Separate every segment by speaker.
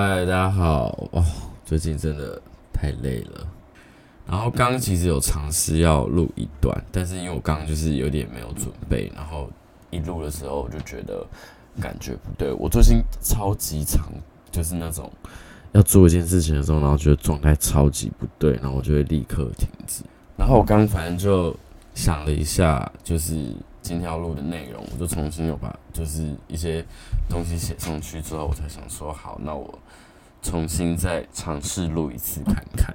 Speaker 1: 嗨，大家好！哦，最近真的太累了。然后刚刚其实有尝试要录一段，但是因为我刚刚就是有点没有准备，然后一录的时候我就觉得感觉不对。我最近超级长，就是那种要做一件事情的时候，然后觉得状态超级不对，然后我就会立刻停止。然后我刚反正就想了一下，就是今天要录的内容，我就重新又把就是一些东西写上去之后，我才想说好，那我重新再尝试录一次看看。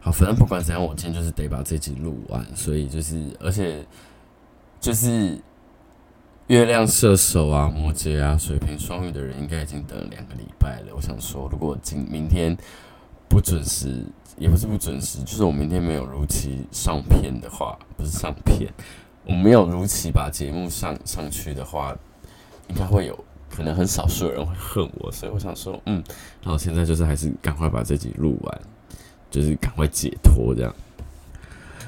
Speaker 1: 好，反正不管怎样，我今天就是得把这集录完，所以就是，而且就是月亮射手啊、摩羯啊、水瓶、双鱼的人，应该已经等了两个礼拜了。我想说，如果今明天不准时，也不是不准时，就是我明天没有如期上片的话，不是上片，我没有如期把节目上上去的话，应该会有可能很少数人会恨我，所以我想说，嗯，那我现在就是还是赶快把这集录完。就是赶快解脱这样。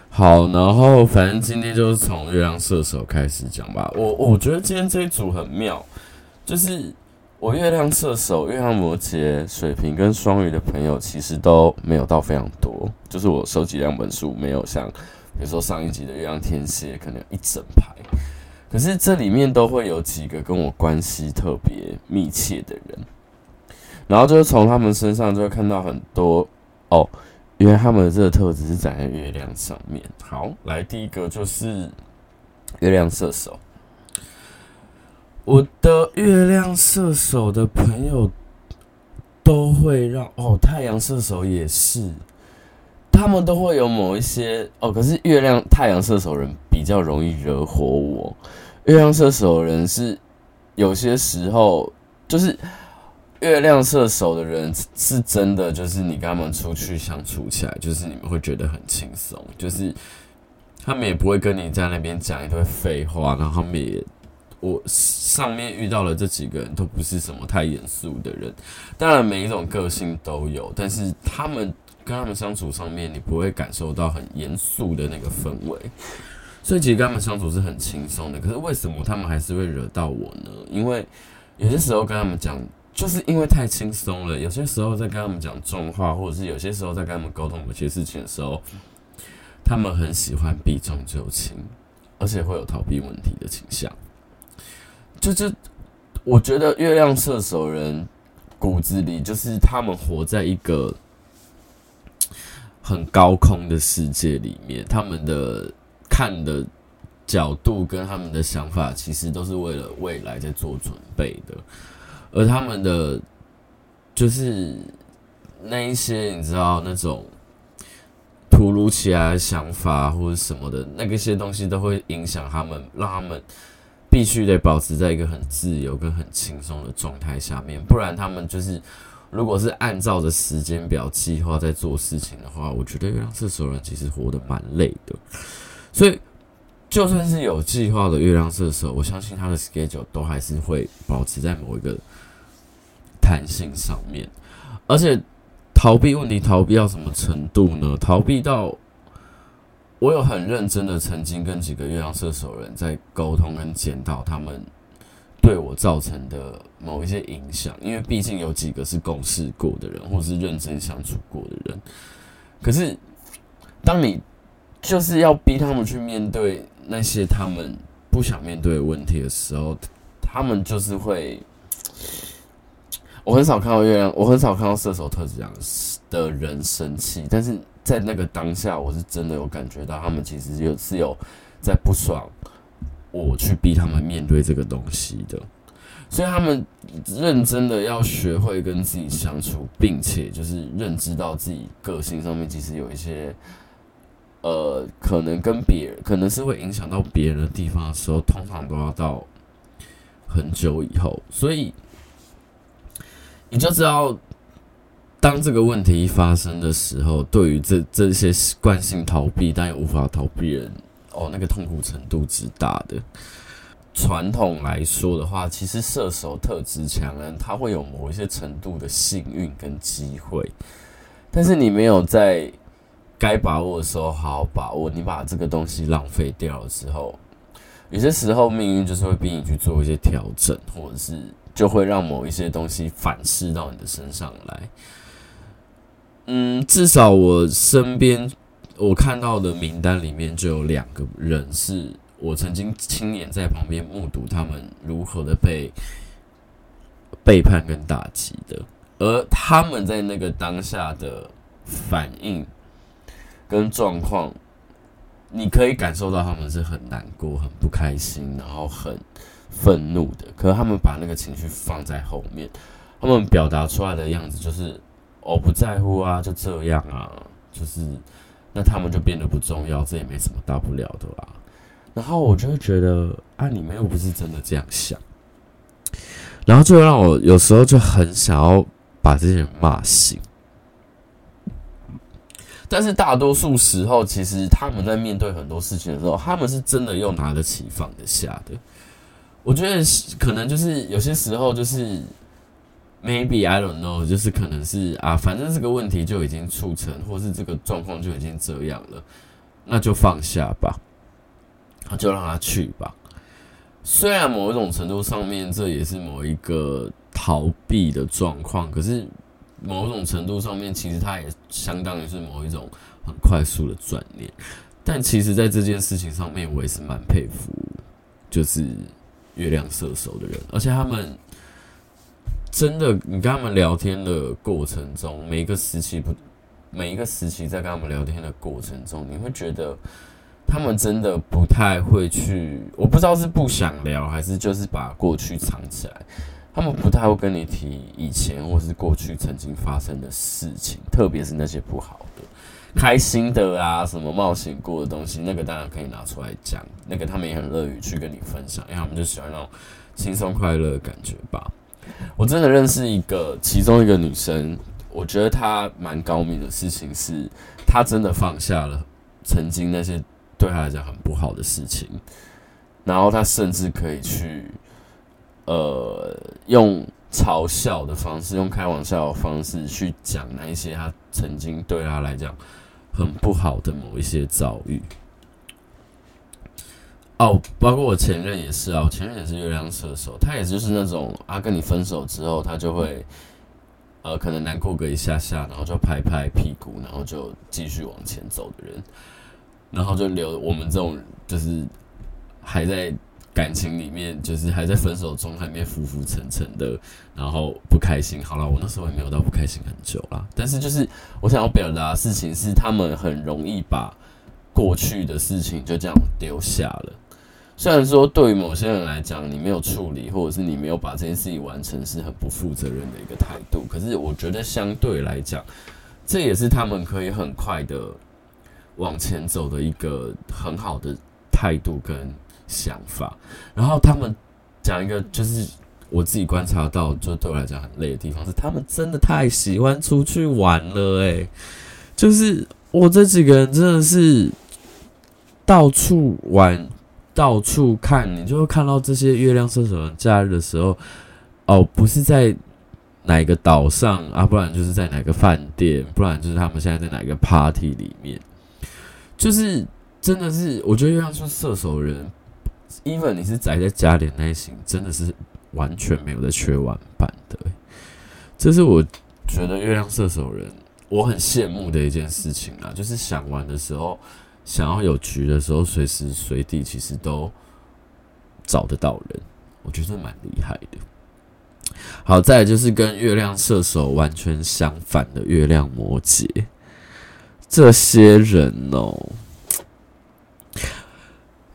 Speaker 1: 好，然后反正今天就是从月亮射手开始讲吧。我我觉得今天这一组很妙，就是我月亮射手、月亮摩羯、水瓶跟双鱼的朋友其实都没有到非常多。就是我收集两本书，没有像比如说上一集的月亮天蝎可能有一整排，可是这里面都会有几个跟我关系特别密切的人，然后就是从他们身上就会看到很多哦。因为他们的这个特质是长在月亮上面。好，来第一个就是月亮射手。我的月亮射手的朋友都会让哦，太阳射手也是，他们都会有某一些哦。可是月亮太阳射手人比较容易惹火我。月亮射手人是有些时候就是。月亮射手的人是真的，就是你跟他们出去相处起来，就是你们会觉得很轻松，就是他们也不会跟你在那边讲一堆废话，然后他们也，我上面遇到了这几个人都不是什么太严肃的人，当然每一种个性都有，但是他们跟他们相处上面，你不会感受到很严肃的那个氛围，所以其实跟他们相处是很轻松的。可是为什么他们还是会惹到我呢？因为有些时候跟他们讲。就是因为太轻松了，有些时候在跟他们讲重话，或者是有些时候在跟他们沟通某些事情的时候，他们很喜欢避重就轻，而且会有逃避问题的倾向。就就我觉得月亮射手人骨子里就是他们活在一个很高空的世界里面，他们的看的角度跟他们的想法，其实都是为了未来在做准备的。而他们的就是那一些，你知道那种突如其来的想法或者什么的，那个些东西都会影响他们，让他们必须得保持在一个很自由跟很轻松的状态下面，不然他们就是如果是按照着时间表计划在做事情的话，我觉得月亮射手人其实活得蛮累的，所以。就算是有计划的月亮射手，我相信他的 schedule 都还是会保持在某一个弹性上面，而且逃避问题逃避到什么程度呢？逃避到我有很认真的曾经跟几个月亮射手人在沟通跟检讨他们对我造成的某一些影响，因为毕竟有几个是共事过的人，或是认真相处过的人。可是当你就是要逼他们去面对。那些他们不想面对的问题的时候，他们就是会。我很少看到月亮，我很少看到射手特质这样的人生气，但是在那个当下，我是真的有感觉到他们其实有是有在不爽我去逼他们面对这个东西的，所以他们认真的要学会跟自己相处，并且就是认知到自己个性上面其实有一些。呃，可能跟别人，可能是会影响到别人的地方的时候，通常都要到很久以后，所以你就知道，当这个问题发生的时候，对于这这些惯性逃避但又无法逃避人，哦，那个痛苦程度之大的。传统来说的话，其实射手特质强人，他会有某一些程度的幸运跟机会，但是你没有在。该把握的时候好好把握，你把这个东西浪费掉了之后，有些时候命运就是会逼你去做一些调整，或者是就会让某一些东西反噬到你的身上来。嗯，至少我身边我看到的名单里面就有两个人是我曾经亲眼在旁边目睹他们如何的被背叛跟打击的，而他们在那个当下的反应跟状况，你可以感受到他们是很难过、很不开心，然后很愤怒的。可是他们把那个情绪放在后面，他们表达出来的样子就是我不在乎啊，就这样啊，就是那他们就变得不重要，这也没什么大不了的啦。然后我就会觉得，啊，你们又不是真的这样想。然后就让我有时候就很想要把这些人骂醒，但是大多数时候，其实他们在面对很多事情的时候，他们是真的又拿得起放得下的。我觉得可能就是有些时候就是 maybe I don't know，就是可能是啊，反正这个问题就已经促成，或是这个状况就已经这样了，那就放下吧，就让他去吧。虽然某一种程度上面，这也是某一个逃避的状况，可是某种程度上面，其实它也相当于是某一种很快速的转念。但其实，在这件事情上面，我也是蛮佩服，就是月亮射手的人，而且他们真的，你跟他们聊天的过程中，每一个时期不，每一个时期在跟他们聊天的过程中，你会觉得。他们真的不太会去，我不知道是不想聊，还是就是把过去藏起来。他们不太会跟你提以前或是过去曾经发生的事情，特别是那些不好的、开心的啊，什么冒险过的东西，那个当然可以拿出来讲。那个他们也很乐于去跟你分享，因为他们就喜欢那种轻松快乐的感觉吧。我真的认识一个，其中一个女生，我觉得她蛮高明的事情是，她真的放下了曾经那些。对她来讲很不好的事情，然后她甚至可以去，呃，用嘲笑的方式，用开玩笑的方式去讲那一些她曾经对她来讲很不好的某一些遭遇。哦，包括我前任也是啊，我前任也是月亮射手，他也就是那种啊，跟你分手之后，他就会，呃，可能难过个一下下，然后就拍拍屁股，然后就继续往前走的人。然后就留我们这种，就是还在感情里面，就是还在分手中，还没浮浮沉沉的，然后不开心。好了，我那时候也没有到不开心很久啦。但是就是我想要表达的事情是，他们很容易把过去的事情就这样丢下了。虽然说对于某些人来讲，你没有处理，或者是你没有把这件事情完成，是很不负责任的一个态度。可是我觉得相对来讲，这也是他们可以很快的。往前走的一个很好的态度跟想法，然后他们讲一个就是我自己观察到，就对我来讲很累的地方是，他们真的太喜欢出去玩了，诶，就是我这几个人真的是到处玩，到处看，你就会看到这些月亮射手人假日的时候，哦，不是在哪个岛上啊，不然就是在哪个饭店，不然就是他们现在在哪个 party 里面。就是真的是，我觉得月亮射手人，even 你是宅在家里那一型，真的是完全没有在缺玩伴的。这是我觉得月亮射手人我很羡慕的一件事情啊，就是想玩的时候，想要有局的时候，随时随地其实都找得到人，我觉得蛮厉害的。好，再来就是跟月亮射手完全相反的月亮摩羯。这些人哦，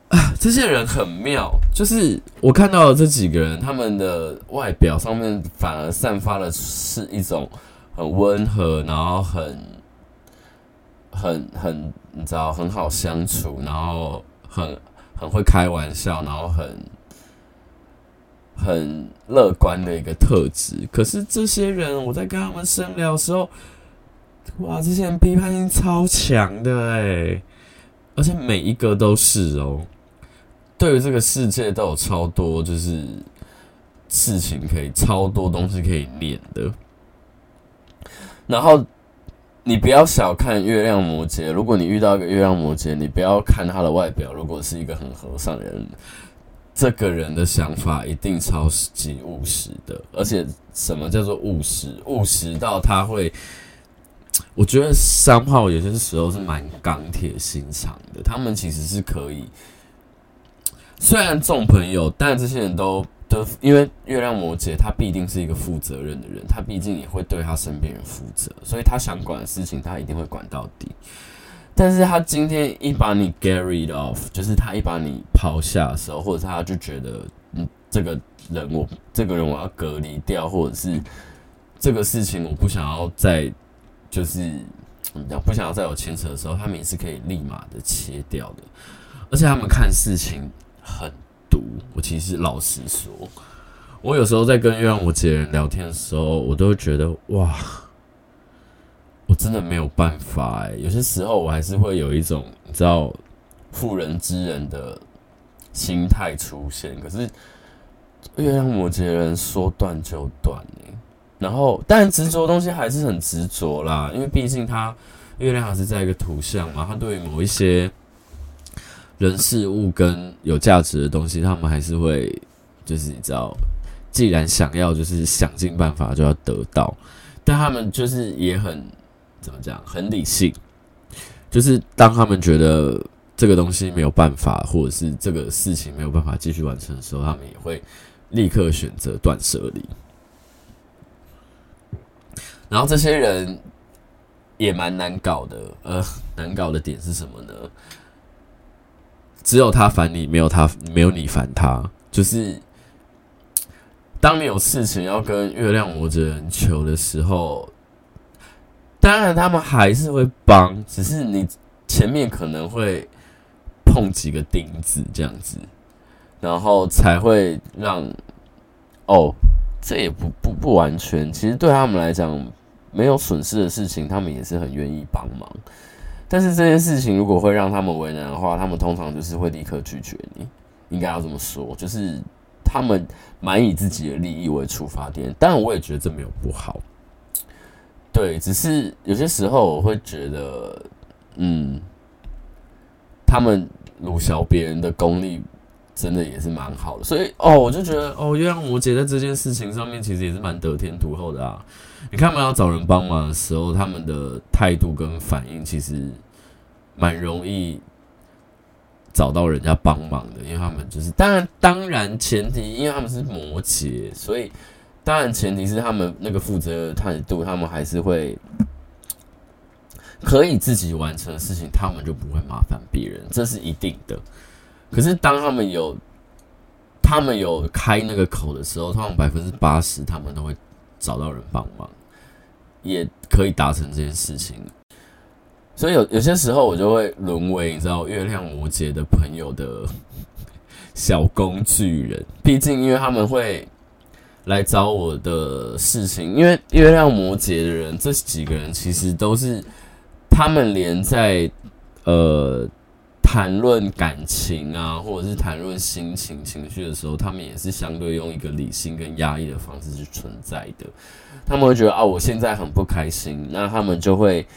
Speaker 1: 啊，这些人很妙，就是我看到的这几个人，他们的外表上面反而散发的是一种很温和，然后很、很、很，你知道，很好相处，然后很、很会开玩笑，然后很、很乐观的一个特质。可是这些人，我在跟他们深聊的时候。哇，这些人批判性超强的哎，而且每一个都是哦，对于这个世界都有超多就是事情可以，超多东西可以念的。然后你不要小看月亮摩羯。如果你遇到一个月亮摩羯，你不要看他的外表，如果是一个很和善的人，这个人的想法一定超级务实的。而且，什么叫做务实？务实到他会，我觉得三号有些时候是蛮钢铁心肠的。他们其实是可以，虽然重朋友，但这些人都。的，因为月亮摩羯，他必定是一个负责任的人，他毕竟也会对他身边人负责，所以他想管的事情，他一定会管到底。但是他今天一把你 get rid of，就是他一把你抛下的时候，或者是他就觉得，嗯，这个人我这个人我要隔离掉，或者是这个事情我不想要再，就是怎么讲，不想要再有牵扯的时候，他们也是可以立马的切掉的，而且他们看事情很。毒，我其实老实说，我有时候在跟月亮摩羯人聊天的时候，我都会觉得哇，我真的没有办法哎。有些时候我还是会有一种你知道妇人之仁的心态出现。可是月亮摩羯人说断就断哎，然后但执着的东西还是很执着啦，因为毕竟他月亮还是在一个图像嘛，他对于某一些。人事物跟有价值的东西，他们还是会，就是你知道，既然想要，就是想尽办法就要得到，但他们就是也很怎么讲，很理性，就是当他们觉得这个东西没有办法，或者是这个事情没有办法继续完成的时候，他们也会立刻选择断舍离。然后这些人也蛮难搞的，呃，难搞的点是什么呢？只有他烦你，没有他，没有你烦他。就是当你有事情要跟月亮摩羯人求的时候，当然他们还是会帮，只是你前面可能会碰几个钉子这样子，然后才会让哦，这也不不不完全。其实对他们来讲，没有损失的事情，他们也是很愿意帮忙。但是这件事情如果会让他们为难的话，他们通常就是会立刻拒绝你。应该要这么说，就是他们蛮以自己的利益为出发点。当然，我也觉得这没有不好。对，只是有些时候我会觉得，嗯，他们鲁小别人的功力真的也是蛮好的。所以哦，我就觉得哦，月亮摩羯在这件事情上面其实也是蛮得天独厚的啊。你看，他们要找人帮忙的时候，他们的态度跟反应其实蛮容易找到人家帮忙的，因为他们就是当然，当然前提，因为他们是摩羯，所以当然前提是他们那个负责的态度，他们还是会可以自己完成的事情，他们就不会麻烦别人，这是一定的。可是当他们有他们有开那个口的时候，通常百分之八十他们都会找到人帮忙。也可以达成这件事情，所以有有些时候我就会沦为你知道月亮摩羯的朋友的小工具人。毕竟因为他们会来找我的事情，因为月亮摩羯的人这几个人其实都是他们连在呃谈论感情啊，或者是谈论心情情绪的时候，他们也是相对用一个理性跟压抑的方式去存在的。他们会觉得啊，我现在很不开心，那他们就会，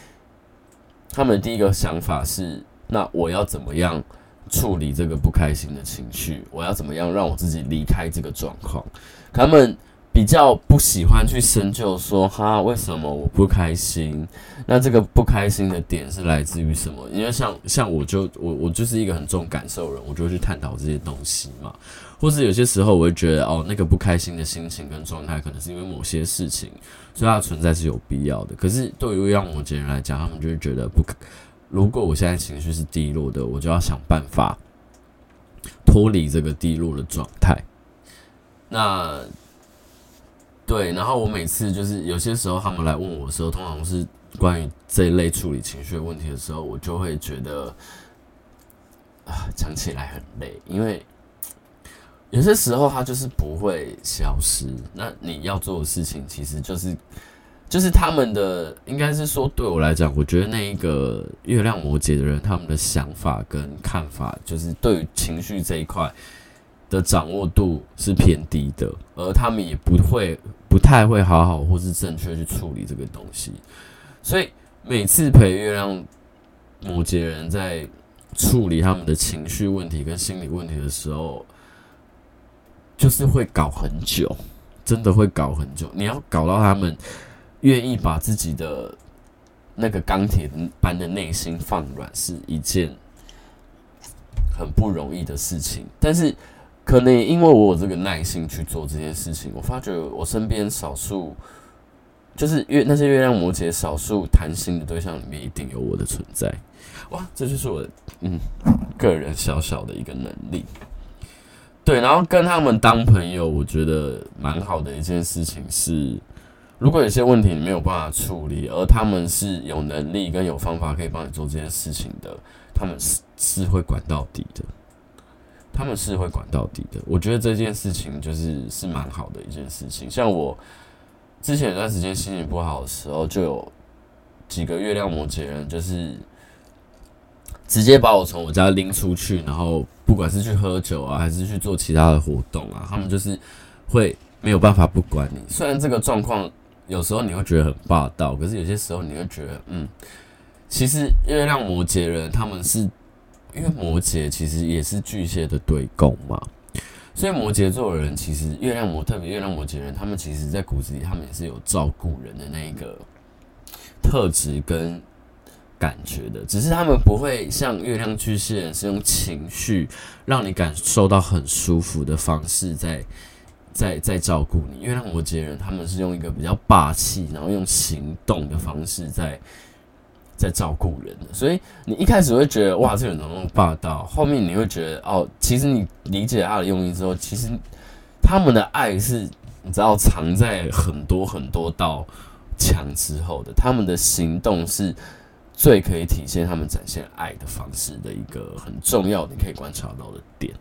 Speaker 1: 他们第一个想法是，那我要怎么样处理这个不开心的情绪？我要怎么样让我自己离开这个状况？他们。比较不喜欢去深究说哈，为什么我不开心？那这个不开心的点是来自于什么？因为像像我就我我就是一个很重感受人，我就会去探讨这些东西嘛。或是有些时候我会觉得哦，那个不开心的心情跟状态，可能是因为某些事情，所以它存在是有必要的。可是对于让摩羯人来讲，他们就会觉得不可，如果我现在情绪是低落的，我就要想办法脱离这个低落的状态。那。对，然后我每次就是有些时候他们来问我的时候，通常是关于这一类处理情绪问题的时候，我就会觉得啊，讲起来很累，因为有些时候它就是不会消失。那你要做的事情，其实就是就是他们的，应该是说对我来讲，我觉得那一个月亮摩羯的人，他们的想法跟看法，就是对于情绪这一块。的掌握度是偏低的，而他们也不会、不太会好好或是正确去处理这个东西，所以每次陪月亮摩羯人在处理他们的情绪问题跟心理问题的时候，就是会搞很久，真的会搞很久。你要搞到他们愿意把自己的那个钢铁般的内心放软，是一件很不容易的事情。但是，可能因为我有这个耐心去做这件事情，我发觉我身边少数就是月那些月亮摩羯少数谈心的对象里面，一定有我的存在。哇，这就是我嗯个人小小的一个能力。对，然后跟他们当朋友，我觉得蛮好的一件事情是，如果有些问题你没有办法处理，而他们是有能力跟有方法可以帮你做这件事情的，他们是是会管到底的。他们是会管到底的，我觉得这件事情就是是蛮好的一件事情。像我之前有段时间心情不好的时候，就有几个月亮摩羯人，就是直接把我从我家拎出去，然后不管是去喝酒啊，还是去做其他的活动啊，他们就是会没有办法不管你。虽然这个状况有时候你会觉得很霸道，可是有些时候你会觉得，嗯，其实月亮摩羯人他们是。因为摩羯其实也是巨蟹的对宫嘛，所以摩羯座的人其实月亮摩特别月亮摩羯人，他们其实在骨子里他们也是有照顾人的那一个特质跟感觉的，只是他们不会像月亮巨蟹人是用情绪让你感受到很舒服的方式在在在照顾你。月亮摩羯人他们是用一个比较霸气，然后用行动的方式在。在照顾人，所以你一开始会觉得哇，这个人怎么那么霸道？后面你会觉得哦，其实你理解他的用意之后，其实他们的爱是你知道藏在很多很多道墙之后的，他们的行动是最可以体现他们展现爱的方式的一个很重要你可以观察到的点。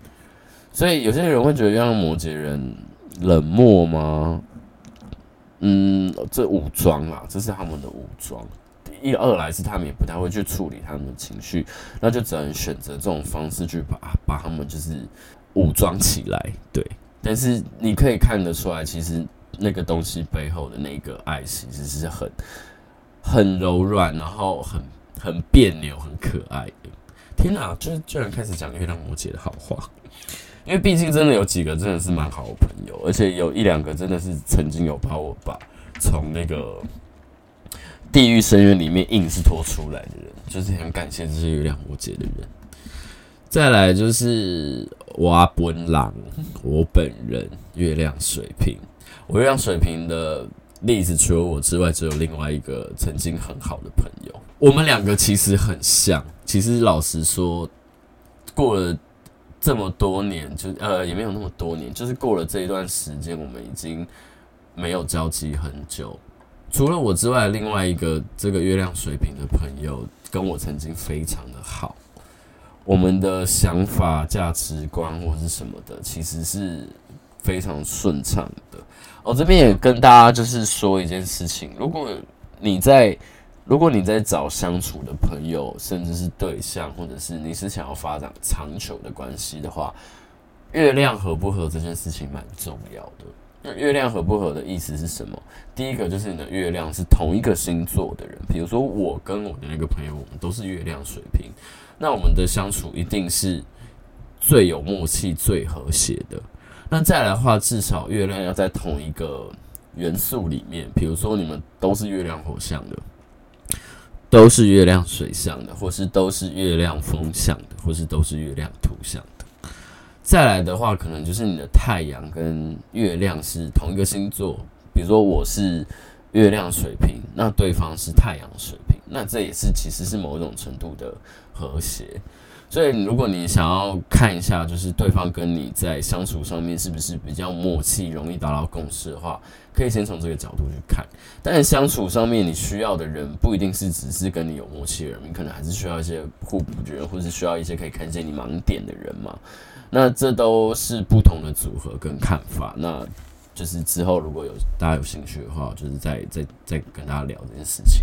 Speaker 1: 所以有些人会觉得月亮摩羯人冷漠吗？嗯，这武装啊，这是他们的武装。一二来是他们也不太会去处理他们的情绪，那就只能选择这种方式去把把他们就是武装起来，对。但是你可以看得出来，其实那个东西背后的那个爱其实是很很柔软，然后很很别扭、很可爱的。天哪，就是居然开始讲月亮摩羯的好话，因为毕竟真的有几个真的是蛮好的朋友，而且有一两个真的是曾经有把我把从那个。地狱深渊里面硬是拖出来的人，就是很感谢这些月亮摩羯的人。再来就是我阿本人，我本人月亮水瓶。我月亮水瓶的例子，除了我之外，只有另外一个曾经很好的朋友。我们两个其实很像。其实老实说，过了这么多年，就呃也没有那么多年，就是过了这一段时间，我们已经没有交集很久。除了我之外，另外一个这个月亮水瓶的朋友跟我曾经非常的好，我们的想法、价值观或是什么的，其实是非常顺畅的。我这边也跟大家就是说一件事情：如果你在如果你在找相处的朋友，甚至是对象，或者是你是想要发展长久的关系的话，月亮合不合这件事情蛮重要的。那月亮合不合的意思是什么？第一个就是你的月亮是同一个星座的人，比如说我跟我的那个朋友，我们都是月亮水瓶，那我们的相处一定是最有默契、最和谐的。那再来的话，至少月亮要在同一个元素里面，比如说你们都是月亮火象的，都是月亮水象的，或是都是月亮风象的，或是都是月亮土象的。再来的话，可能就是你的太阳跟月亮是同一个星座，比如说我是月亮水瓶，那对方是太阳水瓶，那这也是其实是某种程度的和谐。所以如果你想要看一下，就是对方跟你在相处上面是不是比较默契，容易达到共识的话，可以先从这个角度去看。但是相处上面你需要的人不一定是只是跟你有默契的人，你可能还是需要一些互补的人，或是需要一些可以看见你盲点的人嘛。那这都是不同的组合跟看法，那就是之后如果有大家有兴趣的话，就是再再再跟大家聊这件事情。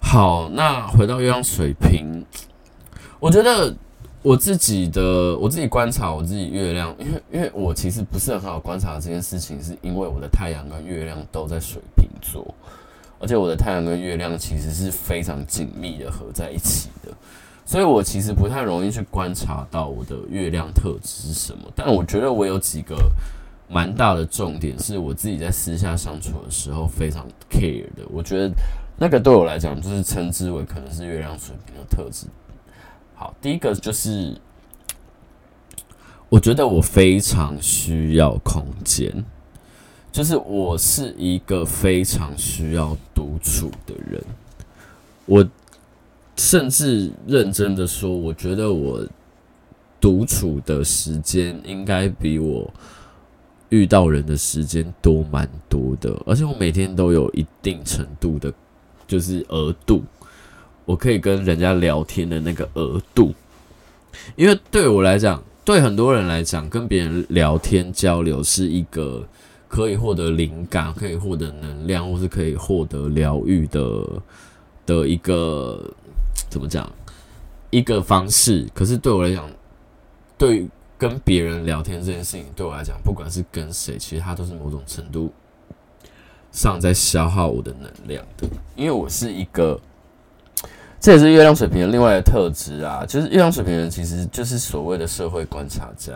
Speaker 1: 好，那回到月亮水瓶，我觉得我自己的我自己观察我自己月亮，因为因为我其实不是很好观察这件事情，是因为我的太阳跟月亮都在水瓶座。而且我的太阳跟月亮其实是非常紧密的合在一起的，所以我其实不太容易去观察到我的月亮特质是什么。但我觉得我有几个蛮大的重点，是我自己在私下相处的时候非常 care 的。我觉得那个对我来讲，就是称之为可能是月亮水平的特质。好，第一个就是我觉得我非常需要空间。就是我是一个非常需要独处的人，我甚至认真的说，我觉得我独处的时间应该比我遇到人的时间多蛮多的，而且我每天都有一定程度的，就是额度，我可以跟人家聊天的那个额度，因为对我来讲，对很多人来讲，跟别人聊天交流是一个。可以获得灵感，可以获得能量，或是可以获得疗愈的的一个怎么讲？一个方式。可是对我来讲，对跟别人聊天这件事情，对我来讲，不管是跟谁，其实它都是某种程度上在消耗我的能量的。因为我是一个，这也是月亮水瓶的另外的特质啊，就是月亮水瓶人其实就是所谓的社会观察家。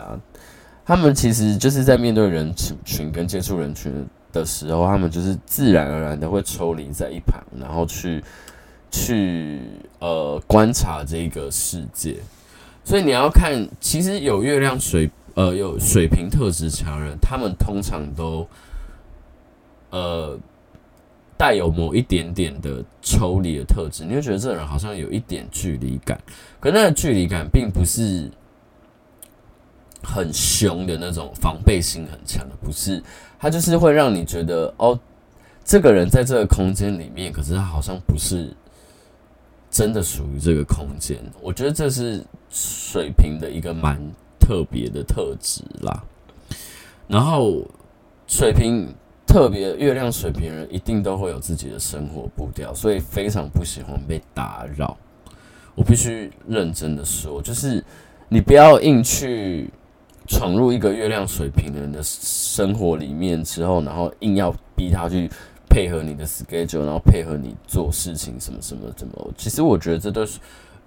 Speaker 1: 他们其实就是在面对人群跟接触人群的时候，他们就是自然而然的会抽离在一旁，然后去去呃观察这个世界。所以你要看，其实有月亮水呃有水瓶特质强人，他们通常都呃带有某一点点的抽离的特质，你会觉得这个人好像有一点距离感，可那个距离感并不是。很凶的那种，防备心很强的，不是他就是会让你觉得哦，这个人在这个空间里面，可是他好像不是真的属于这个空间。我觉得这是水瓶的一个蛮特别的特质啦。然后水瓶特别月亮水瓶人一定都会有自己的生活步调，所以非常不喜欢被打扰。我必须认真的说，就是你不要硬去。闯入一个月亮水瓶人的生活里面之后，然后硬要逼他去配合你的 schedule，然后配合你做事情什么什么什么。其实我觉得这对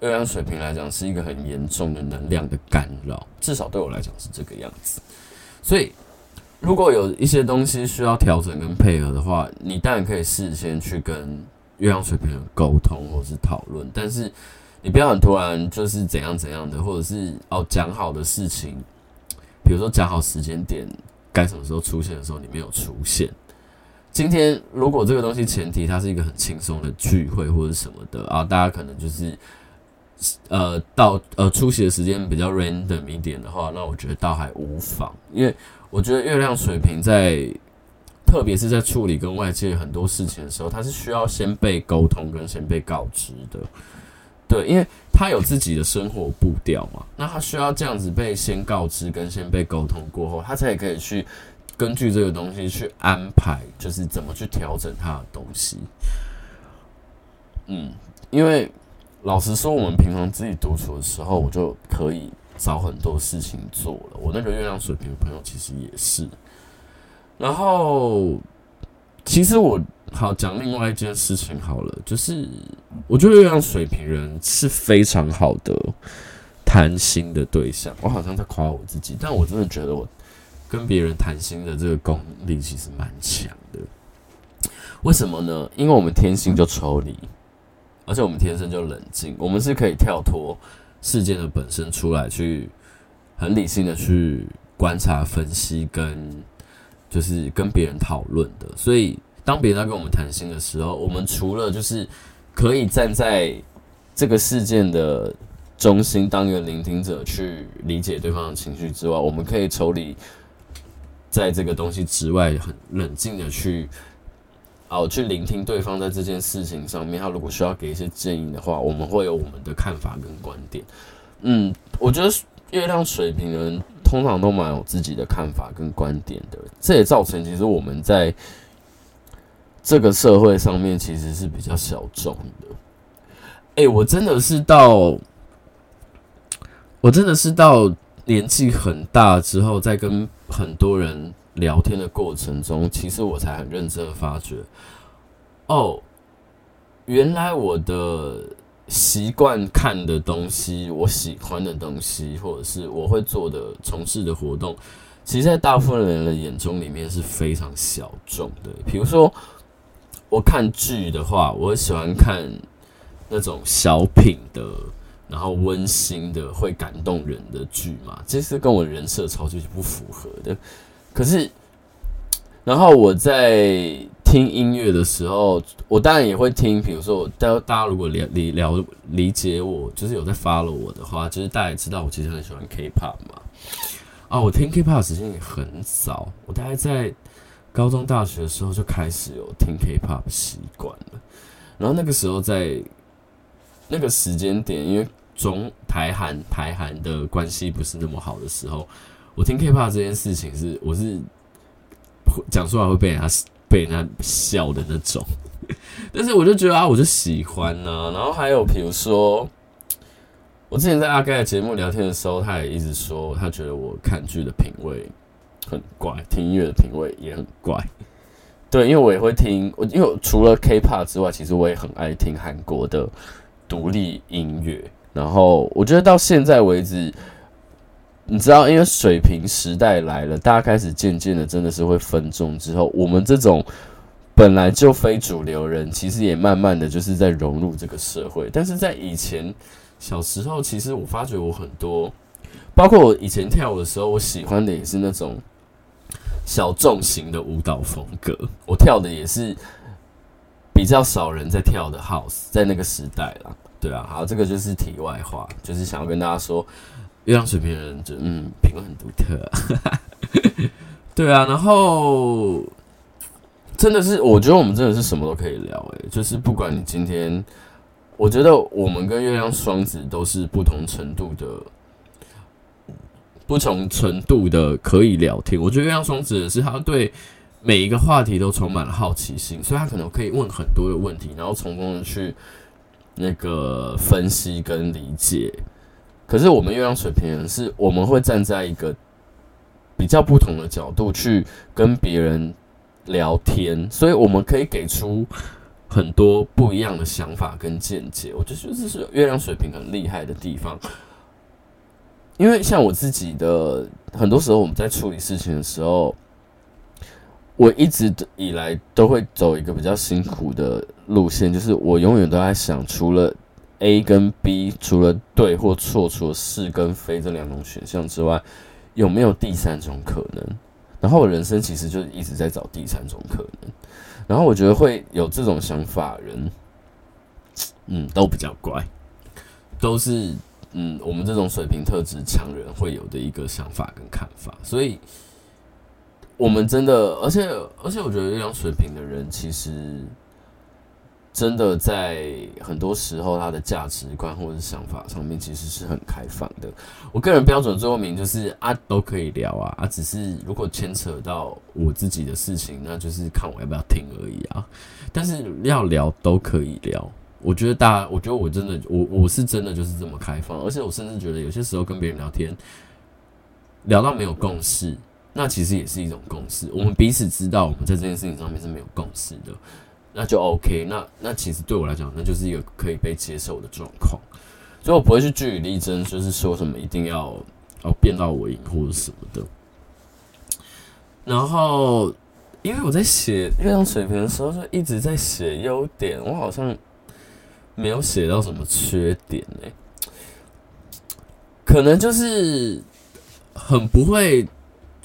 Speaker 1: 月亮水平来讲是一个很严重的能量的干扰，至少对我来讲是这个样子。所以如果有一些东西需要调整跟配合的话，你当然可以事先去跟月亮水平人沟通或是讨论，但是你不要很突然就是怎样怎样的，或者是哦讲好的事情。比如说讲好时间点，该什么时候出现的时候，你没有出现。今天如果这个东西前提它是一个很轻松的聚会或者什么的啊，大家可能就是呃到呃出席的时间比较 random 一点的话，那我觉得倒还无妨。因为我觉得月亮水瓶在，特别是在处理跟外界很多事情的时候，它是需要先被沟通跟先被告知的。对，因为。他有自己的生活步调嘛，那他需要这样子被先告知跟先被沟通过后，他才可以去根据这个东西去安排，就是怎么去调整他的东西。嗯，因为老实说，我们平常自己独处的时候，我就可以找很多事情做了。我那个月亮水瓶的朋友其实也是，然后其实我。好，讲另外一件事情好了，就是我觉得月亮水瓶人是非常好的谈心的对象。我好像在夸我自己，但我真的觉得我跟别人谈心的这个功力其实蛮强的。为什么呢？因为我们天性就抽离，而且我们天生就冷静，我们是可以跳脱事件的本身出来，去很理性的去观察、分析，跟就是跟别人讨论的，所以。当别人在跟我们谈心的时候，我们除了就是可以站在这个事件的中心当一个聆听者去理解对方的情绪之外，我们可以抽离在这个东西之外，很冷静的去哦去聆听对方在这件事情上面，他如果需要给一些建议的话，我们会有我们的看法跟观点。嗯，我觉得月亮水瓶人通常都蛮有自己的看法跟观点的，这也造成其实我们在。这个社会上面其实是比较小众的。哎，我真的是到，我真的是到年纪很大之后，在跟很多人聊天的过程中，其实我才很认真的发觉，哦，原来我的习惯看的东西，我喜欢的东西，或者是我会做的、从事的活动，其实，在大部分人的眼中里面是非常小众的。比如说，我看剧的话，我喜欢看那种小品的，然后温馨的、会感动人的剧嘛，这是跟我人设超级不符合的。可是，然后我在听音乐的时候，我当然也会听。比如说，大家大家如果了理了理解我，就是有在 follow 我的话，就是大家也知道我其实很喜欢 K-pop 嘛。啊，我听 K-pop 时间也很早，我大概在高中、大学的时候就开始有听 K-pop 习惯了。然后那个时候在那个时间点，因为中台韩台韩的关系不是那么好的时候，我听 K-pop 这件事情是我是讲出来会被人家被人家笑的那种，但是我就觉得啊，我就喜欢呢、啊。然后还有比如说。我之前在阿盖的节目聊天的时候，他也一直说他觉得我看剧的品味很怪，听音乐的品味也很怪。对，因为我也会听，我因为除了 K-pop 之外，其实我也很爱听韩国的独立音乐。然后我觉得到现在为止，你知道，因为水平时代来了，大家开始渐渐的真的是会分众之后，我们这种本来就非主流人，其实也慢慢的就是在融入这个社会。但是在以前。小时候，其实我发觉我很多，包括我以前跳舞的时候，我喜欢的也是那种小众型的舞蹈风格。我跳的也是比较少人在跳的 house，在那个时代啦，对啊。好，这个就是题外话，就是想要跟大家说，月亮水瓶人就嗯，品味很独特啊，对啊。然后真的是，我觉得我们真的是什么都可以聊，诶，就是不管你今天。我觉得我们跟月亮双子都是不同程度的、不同程度的可以聊天。我觉得月亮双子是他对每一个话题都充满了好奇心，所以他可能可以问很多的问题，然后从中去那个分析跟理解。可是我们月亮水瓶人是我们会站在一个比较不同的角度去跟别人聊天，所以我们可以给出。很多不一样的想法跟见解，我觉得这是月亮水瓶很厉害的地方。因为像我自己的，很多时候我们在处理事情的时候，我一直以来都会走一个比较辛苦的路线，就是我永远都在想，除了 A 跟 B，除了对或错，除了是跟非这两种选项之外，有没有第三种可能？然后我人生其实就一直在找第三种可能。然后我觉得会有这种想法人，嗯，都比较乖，都是嗯，我们这种水平特质强人会有的一个想法跟看法。所以，我们真的，而且而且，我觉得月亮水瓶的人其实。真的在很多时候，他的价值观或者是想法上面其实是很开放的。我个人标准最后名就是啊，都可以聊啊，啊，只是如果牵扯到我自己的事情，那就是看我要不要听而已啊。但是要聊都可以聊，我觉得大家，我觉得我真的，我我是真的就是这么开放，而且我甚至觉得有些时候跟别人聊天，聊到没有共识，那其实也是一种共识。我们彼此知道我们在这件事情上面是没有共识的。那就 OK，那那其实对我来讲，那就是一个可以被接受的状况，所以我不会去据理力争，就是说什么一定要要变到我赢或者什么的。然后，因为我在写月亮水平的时候，就一直在写优点，我好像没有写到什么缺点呢、欸，可能就是很不会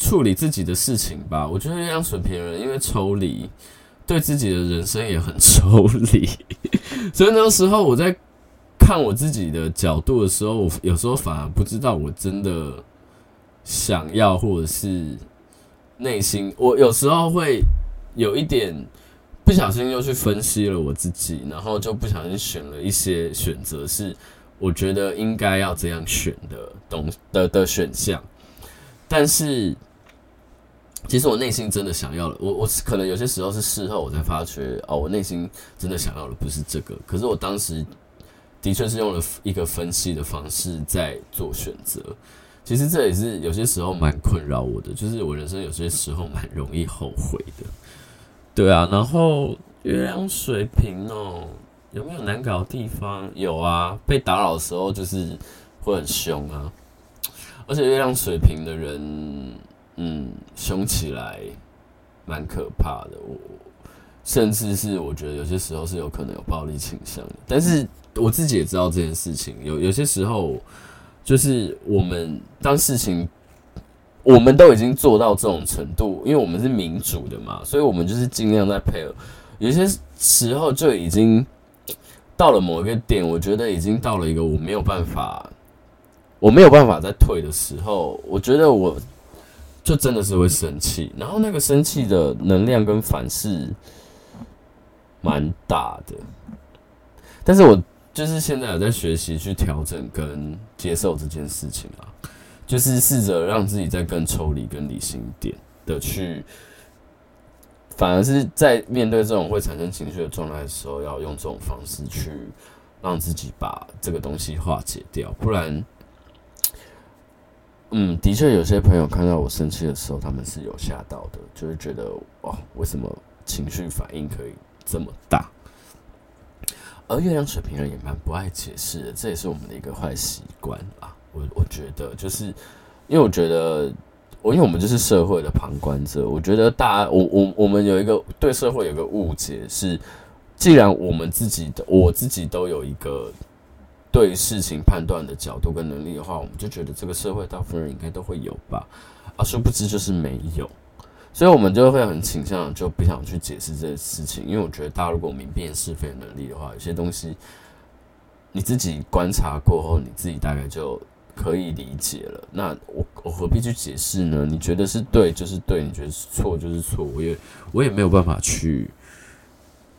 Speaker 1: 处理自己的事情吧。我觉得月亮水瓶人因为抽离。对自己的人生也很抽离，所以那时候我在看我自己的角度的时候，我有时候反而不知道我真的想要，或者是内心，我有时候会有一点不小心又去分析了我自己，然后就不小心选了一些选择是我觉得应该要这样选的东的的选项，但是。其实我内心真的想要的，我我可能有些时候是事后我才发觉，哦，我内心真的想要的不是这个。可是我当时的确是用了一个分析的方式在做选择。其实这也是有些时候蛮困扰我的，就是我人生有些时候蛮容易后悔的。对啊，然后月亮水瓶哦，有没有难搞的地方？有啊，被打扰的时候就是会很凶啊。而且月亮水瓶的人，嗯，凶起来蛮可怕的。我甚至是我觉得有些时候是有可能有暴力倾向的。但是我自己也知道这件事情，有有些时候就是我们当事情。我们都已经做到这种程度，因为我们是民主的嘛，所以我们就是尽量在配合。有些时候就已经到了某一个点，我觉得已经到了一个我没有办法，我没有办法再退的时候，我觉得我就真的是会生气，然后那个生气的能量跟反噬蛮大的。但是我就是现在有在学习去调整跟接受这件事情啊。就是试着让自己再更抽离、更理性一点的去，反而是在面对这种会产生情绪的状态的时候，要用这种方式去让自己把这个东西化解掉。不然，嗯，的确有些朋友看到我生气的时候，他们是有吓到的，就是觉得哇，为什么情绪反应可以这么大？而月亮水瓶人也蛮不爱解释的，这也是我们的一个坏习惯啊。我我觉得就是，因为我觉得我因为我们就是社会的旁观者，我觉得大家我我我们有一个对社会有个误解是，既然我们自己的我自己都有一个对事情判断的角度跟能力的话，我们就觉得这个社会大部分人应该都会有吧，啊，殊不知就是没有，所以我们就会很倾向就不想去解释这些事情，因为我觉得大家如果明辨是非的能力的话，有些东西你自己观察过后，你自己大概就。可以理解了，那我我何必去解释呢？你觉得是对就是对，你觉得是错就是错，我也我也没有办法去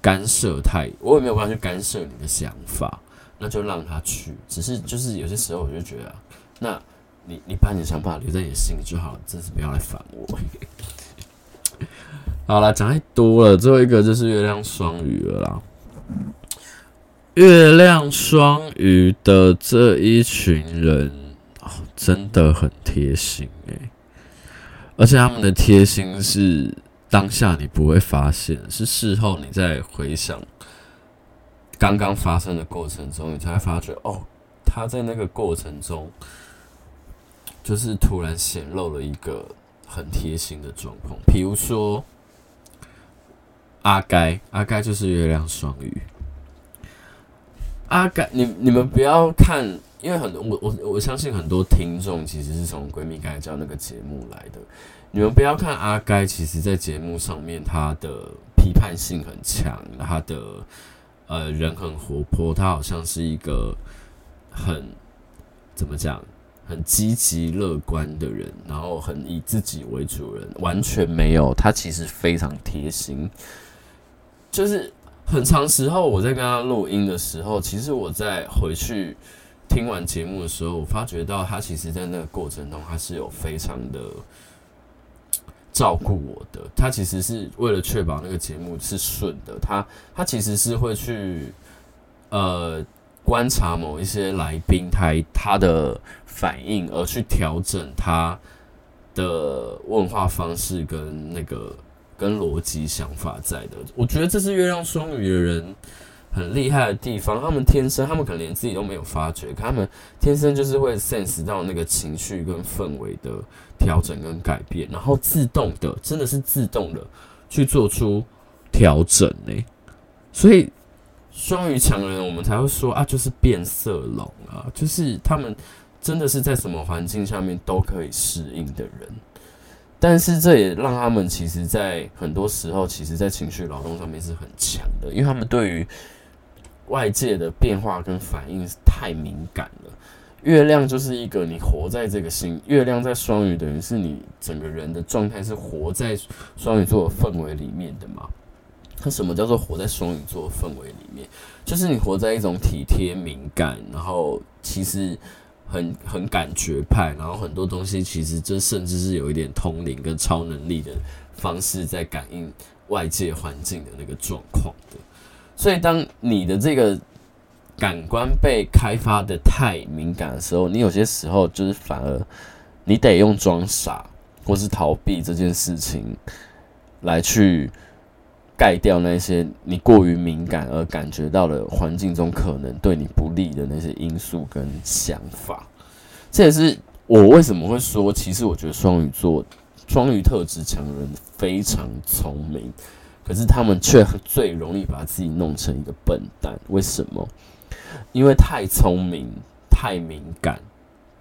Speaker 1: 干涉太，我也没有办法去干涉你的想法，那就让他去。只是就是有些时候我就觉得，那你你把你的想法留在你的心里就好了，真是不要来烦我。好了，讲太多了，最后一个就是月亮双鱼了。月亮双鱼的这一群人。真的很贴心诶，而且他们的贴心是当下你不会发现，是事后你再回想刚刚发生的过程中，你才发觉哦，他在那个过程中就是突然显露了一个很贴心的状况。比如说阿该，阿该就是月亮双鱼，阿该，你你们不要看。因为很多我我我相信很多听众其实是从闺蜜该叫那个节目来的。你们不要看阿该，其实在节目上面他的批判性很强，他的呃人很活泼，他好像是一个很怎么讲，很积极乐观的人，然后很以自己为主人，完全没有，他其实非常贴心。就是很长时候我在跟他录音的时候，其实我在回去。听完节目的时候，我发觉到他其实，在那个过程中，他是有非常的照顾我的。他其实是为了确保那个节目是顺的，他他其实是会去呃观察某一些来宾他他的反应，而去调整他的问话方式跟那个跟逻辑想法在的。我觉得这是月亮双鱼的人。很厉害的地方，他们天生，他们可能连自己都没有发觉，他们天生就是会 sense 到那个情绪跟氛围的调整跟改变，然后自动的，真的是自动的去做出调整呢。所以双鱼强人，我们才会说啊，就是变色龙啊，就是他们真的是在什么环境下面都可以适应的人。但是这也让他们其实，在很多时候，其实在情绪劳动上面是很强的，因为他们对于外界的变化跟反应太敏感了。月亮就是一个你活在这个星，月亮在双鱼，等于是你整个人的状态是活在双鱼座的氛围里面的嘛。那什么叫做活在双鱼座氛围里面？就是你活在一种体贴、敏感，然后其实很很感觉派，然后很多东西其实这甚至是有一点通灵跟超能力的方式在感应外界环境的那个状况的。所以，当你的这个感官被开发的太敏感的时候，你有些时候就是反而你得用装傻或是逃避这件事情来去盖掉那些你过于敏感而感觉到的环境中可能对你不利的那些因素跟想法。这也是我为什么会说，其实我觉得双鱼座、双鱼特质强的人非常聪明，可是他们却最容易把自己弄成一个笨蛋。为什么？因为太聪明、太敏感。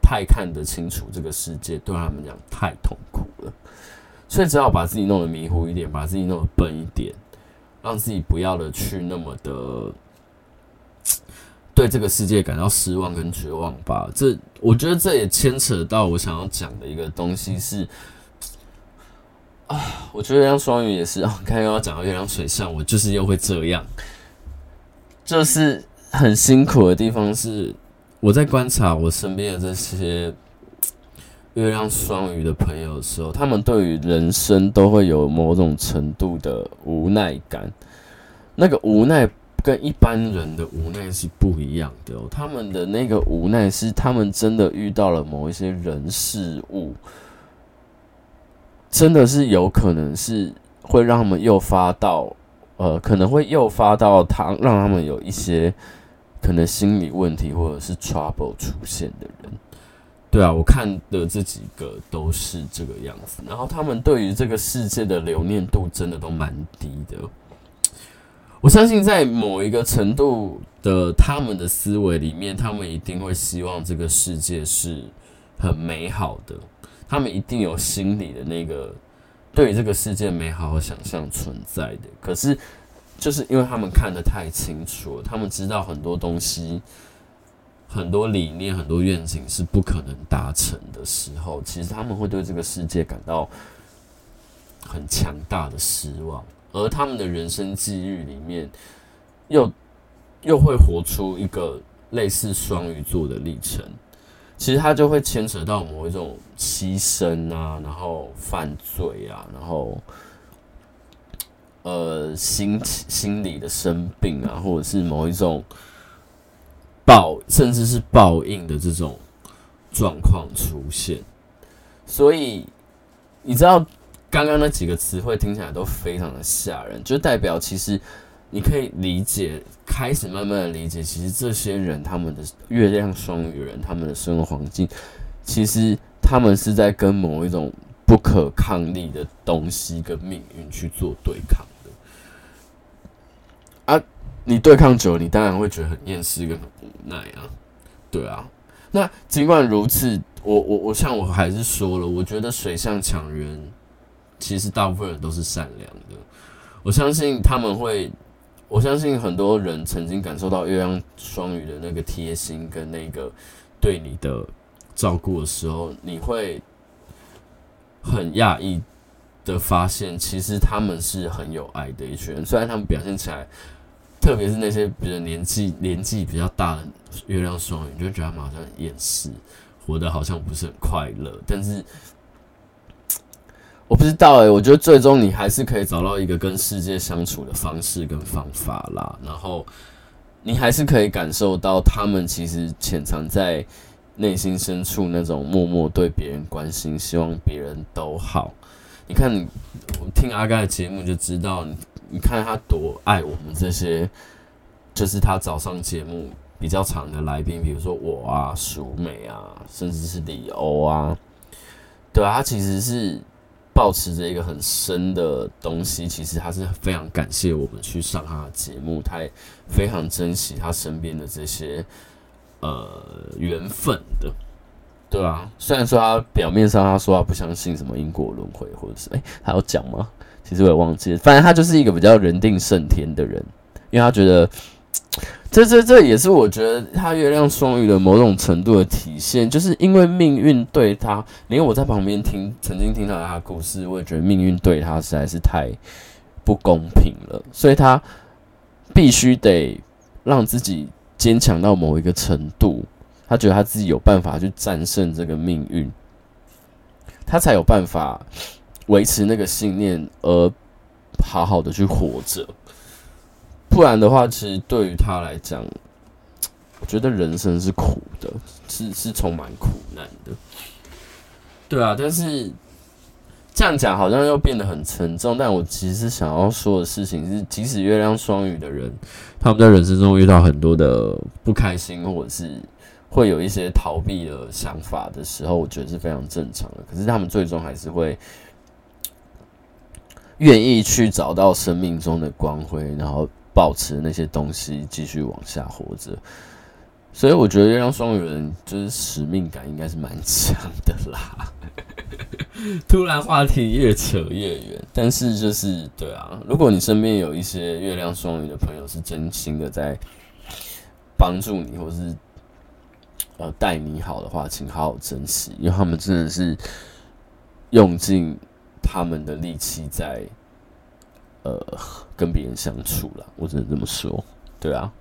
Speaker 1: 太看得清楚这个世界，对他们讲太痛苦了，所以只好把自己弄得迷糊一点，把自己弄得笨一点，让自己不要的去那么的对这个世界感到失望跟绝望吧。这我觉得这也牵扯到我想要讲的一个东西是啊，我觉得月亮双鱼也是啊，刚刚讲到月亮水上，我就是又会这样，就是很辛苦的地方是。我在观察我身边的这些月亮双鱼的朋友的时候，他们对于人生都会有某种程度的无奈感。那个无奈跟一般人的无奈是不一样的哦。他们的那个无奈是他们真的遇到了某一些人事物，真的是有可能是会让他们诱发到，呃，可能会诱发到他，让他们有一些。可能心理问题或者是 trouble 出现的人，对啊，我看的这几个都是这个样子。然后他们对于这个世界的留念度真的都蛮低的。我相信在某一个程度的他们的思维里面，他们一定会希望这个世界是很美好的。他们一定有心里的那个对于这个世界美好的想象存在的。可是。就是因为他们看得太清楚了，他们知道很多东西、很多理念、很多愿景是不可能达成的时候，其实他们会对这个世界感到很强大的失望，而他们的人生际遇里面，又又会活出一个类似双鱼座的历程，其实它就会牵扯到某一种牺牲啊，然后犯罪啊，然后。呃，心心理的生病啊，或者是某一种报，甚至是报应的这种状况出现，所以你知道刚刚那几个词汇听起来都非常的吓人，就代表其实你可以理解，开始慢慢的理解，其实这些人他们的月亮双鱼人，他们的生活环境，其实他们是在跟某一种不可抗力的东西跟命运去做对抗的。啊，你对抗久了，你当然会觉得很厌世跟很无奈啊，对啊。那尽管如此，我我我像我还是说了，我觉得水象强人其实大部分人都是善良的。我相信他们会，我相信很多人曾经感受到月亮双鱼的那个贴心跟那个对你的照顾的时候，你会很讶异的发现，其实他们是很有爱的一群人，虽然他们表现起来。特别是那些比较年纪年纪比较大的月亮双鱼，你就觉得他们好像很厌世，活得好像不是很快乐。但是我不知道哎、我觉得最终你还是可以找到一个跟世界相处的方式跟方法啦。然后你还是可以感受到他们其实潜藏在内心深处那种默默对别人关心，希望别人都好。你看你，我听阿该的节目就知道。你看他多爱我们这些，就是他早上节目比较长的来宾，比如说我啊、淑美啊，甚至是李欧啊，对啊，他其实是保持着一个很深的东西，其实他是非常感谢我们去上他的节目，他也非常珍惜他身边的这些呃缘分的，对啊，虽然说他表面上他说他不相信什么因果轮回，或者是哎，他有讲吗？其实我也忘记了，反正他就是一个比较人定胜天的人，因为他觉得，这这这也是我觉得他月亮双鱼的某种程度的体现，就是因为命运对他，连我在旁边听，曾经听到他的故事，我也觉得命运对他实在是太不公平了，所以他必须得让自己坚强到某一个程度，他觉得他自己有办法去战胜这个命运，他才有办法。维持那个信念，而好好的去活着，不然的话，其实对于他来讲，我觉得人生是苦的，是是充满苦难的。对啊，但是这样讲好像又变得很沉重，但我其实想要说的事情是，即使月亮双鱼的人，他们在人生中遇到很多的不开心，或者是会有一些逃避的想法的时候，我觉得是非常正常的。可是他们最终还是会愿意去找到生命中的光辉，然后保持那些东西，继续往下活着。所以我觉得月亮双鱼人就是使命感应该是蛮强的啦。突然话题越扯越远，但是就是对啊，如果你身边有一些月亮双鱼的朋友，是真心的在帮助你，或是呃待你好的话，请好好珍惜，因为他们真的是用尽他们的力气在呃跟别人相处了，我只能这么说，对啊，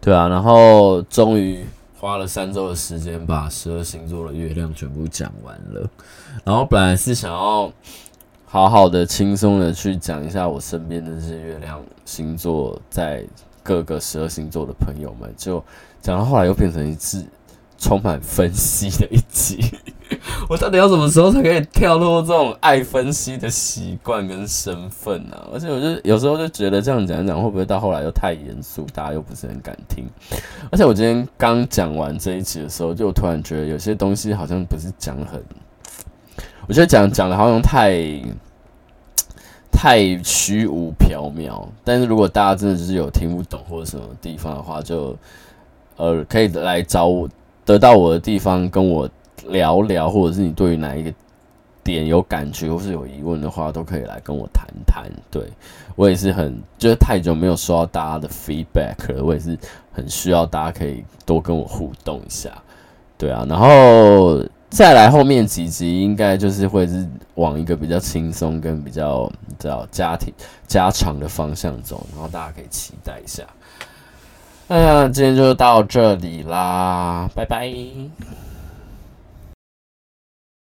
Speaker 1: 对啊，然后终于。花了三周的时间把十二星座的月亮全部讲完了，然后本来是想要好好的、轻松的去讲一下我身边的这些月亮星座在各个十二星座的朋友们，就讲到后来又变成一次充满分析的一集。我到底要什么时候才可以跳脱这种爱分析的习惯跟身份呢？而且我就有时候就觉得这样讲讲，会不会到后来又太严肃，大家又不是很敢听？而且我今天刚讲完这一集的时候，就突然觉得有些东西好像不是讲很，我觉得讲讲的好像太太虚无缥缈。但是如果大家真的就是有听不懂或者什么地方的话，就呃可以来找我，得到我的地方跟我。聊聊，或者是你对于哪一个点有感觉或是有疑问的话，都可以来跟我谈谈。对，我也是很，就是太久没有收到大家的 feedback 了，我也是很需要大家可以多跟我互动一下。对啊，然后再来后面几集，应该就是会是往一个比较轻松跟比较叫家庭家常的方向走，然后大家可以期待一下。哎呀，今天就到这里啦，拜拜。